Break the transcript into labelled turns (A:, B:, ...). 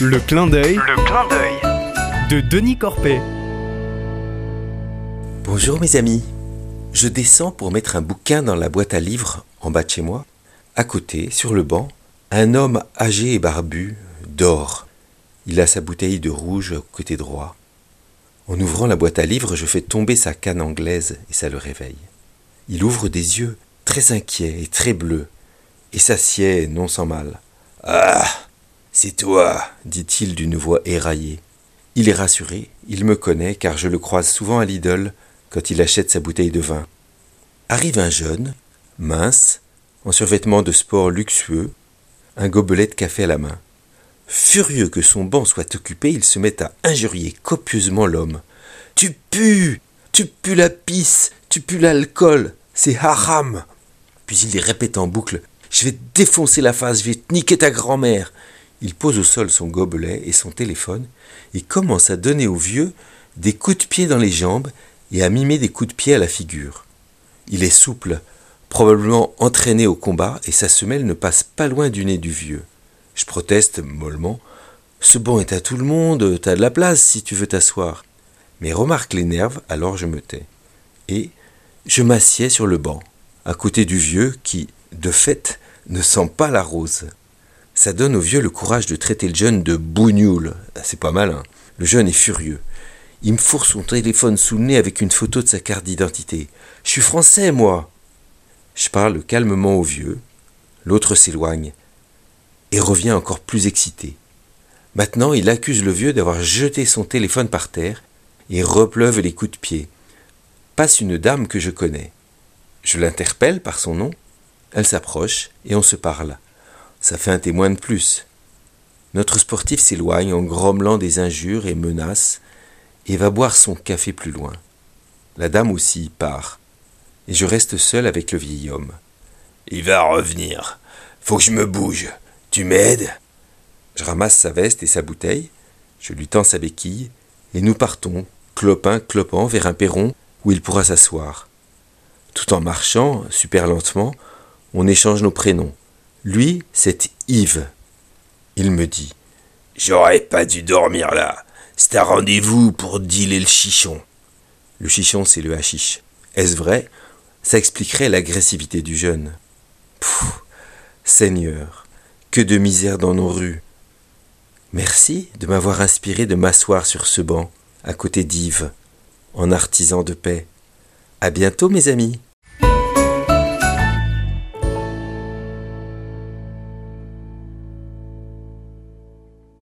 A: Le clin d'œil
B: Le clin d'œil.
A: de Denis Corpet.
C: Bonjour mes amis. Je descends pour mettre un bouquin dans la boîte à livres en bas de chez moi. À côté, sur le banc, un homme âgé et barbu dort. Il a sa bouteille de rouge au côté droit. En ouvrant la boîte à livres, je fais tomber sa canne anglaise et ça le réveille. Il ouvre des yeux très inquiets et très bleus et s'assied non sans mal. Ah, c'est toi, dit-il d'une voix éraillée. Il est rassuré, il me connaît car je le croise souvent à Lidl quand il achète sa bouteille de vin. Arrive un jeune, mince, en survêtement de sport luxueux, un gobelet de café à la main. Furieux que son banc soit occupé, il se met à injurier copieusement l'homme. Tu pues Tu pues la pisse Tu pues l'alcool C'est haram Puis il les répète en boucle Je vais te défoncer la face, je vais te niquer ta grand-mère Il pose au sol son gobelet et son téléphone et commence à donner au vieux des coups de pied dans les jambes et à mimer des coups de pied à la figure. Il est souple, probablement entraîné au combat, et sa semelle ne passe pas loin du nez du vieux. Je proteste mollement. Ce banc est à tout le monde, t'as de la place si tu veux t'asseoir. Mes remarques l'énervent, alors je me tais. Et je m'assieds sur le banc, à côté du vieux qui, de fait, ne sent pas la rose. Ça donne au vieux le courage de traiter le jeune de bougnoule. C'est pas mal, hein. Le jeune est furieux. Il me fourre son téléphone sous le nez avec une photo de sa carte d'identité. Je suis français, moi. Je parle calmement au vieux. L'autre s'éloigne et revient encore plus excité. Maintenant, il accuse le vieux d'avoir jeté son téléphone par terre et repleuve les coups de pied. Passe une dame que je connais. Je l'interpelle par son nom. Elle s'approche et on se parle. Ça fait un témoin de plus. Notre sportif s'éloigne en grommelant des injures et menaces et va boire son café plus loin. La dame aussi part, et je reste seul avec le vieil homme. Il va revenir. Faut que je me bouge. Tu m'aides? Je ramasse sa veste et sa bouteille, je lui tends sa béquille, et nous partons, clopin clopant, vers un perron où il pourra s'asseoir. Tout en marchant, super lentement, on échange nos prénoms. Lui, c'est Yves. Il me dit J'aurais pas dû dormir là. C'est un rendez-vous pour dealer le chichon. Le chichon, c'est le hashish. Est-ce vrai? Ça expliquerait l'agressivité du jeune. Pfff, Seigneur, que de misère dans nos rues. Merci de m'avoir inspiré de m'asseoir sur ce banc, à côté d'Yves, en artisan de paix. À bientôt, mes amis.